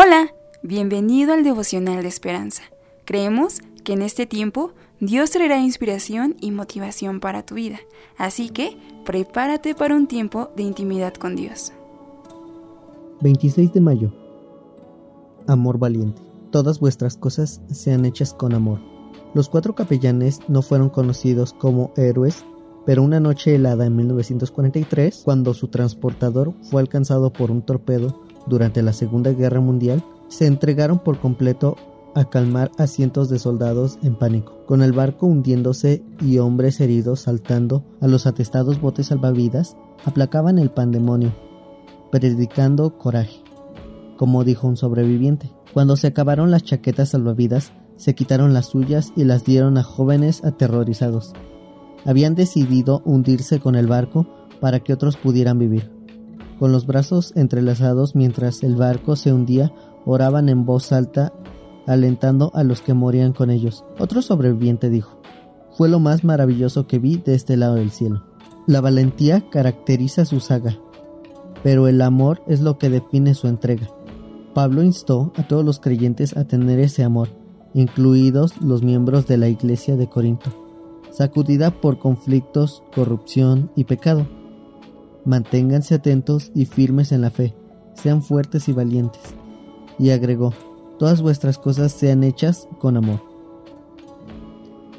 Hola, bienvenido al devocional de esperanza. Creemos que en este tiempo Dios traerá inspiración y motivación para tu vida, así que prepárate para un tiempo de intimidad con Dios. 26 de mayo. Amor valiente. Todas vuestras cosas sean hechas con amor. Los cuatro capellanes no fueron conocidos como héroes, pero una noche helada en 1943, cuando su transportador fue alcanzado por un torpedo durante la Segunda Guerra Mundial, se entregaron por completo a calmar a cientos de soldados en pánico, con el barco hundiéndose y hombres heridos saltando a los atestados botes salvavidas, aplacaban el pandemonio, predicando coraje, como dijo un sobreviviente. Cuando se acabaron las chaquetas salvavidas, se quitaron las suyas y las dieron a jóvenes aterrorizados. Habían decidido hundirse con el barco para que otros pudieran vivir. Con los brazos entrelazados mientras el barco se hundía, oraban en voz alta, alentando a los que morían con ellos. Otro sobreviviente dijo, fue lo más maravilloso que vi de este lado del cielo. La valentía caracteriza su saga, pero el amor es lo que define su entrega. Pablo instó a todos los creyentes a tener ese amor, incluidos los miembros de la iglesia de Corinto, sacudida por conflictos, corrupción y pecado Manténganse atentos y firmes en la fe, sean fuertes y valientes. Y agregó, todas vuestras cosas sean hechas con amor.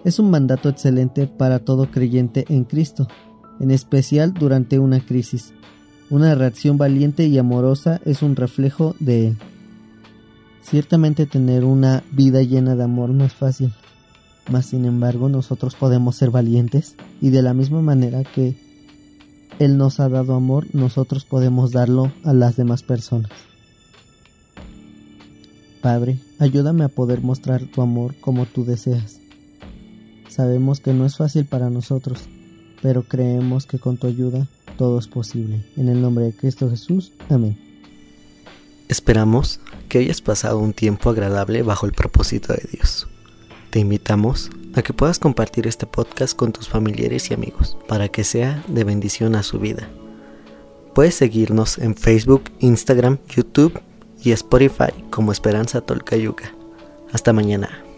Es un mandato excelente para todo creyente en Cristo, en especial durante una crisis. Una reacción valiente y amorosa es un reflejo de Él. Ciertamente tener una vida llena de amor no es fácil, mas sin embargo nosotros podemos ser valientes y de la misma manera que él nos ha dado amor, nosotros podemos darlo a las demás personas. Padre, ayúdame a poder mostrar tu amor como tú deseas. Sabemos que no es fácil para nosotros, pero creemos que con tu ayuda todo es posible. En el nombre de Cristo Jesús. Amén. Esperamos que hayas pasado un tiempo agradable bajo el propósito de Dios. Te invitamos a que puedas compartir este podcast con tus familiares y amigos para que sea de bendición a su vida. Puedes seguirnos en Facebook, Instagram, YouTube y Spotify como Esperanza Tolcayuca. Hasta mañana.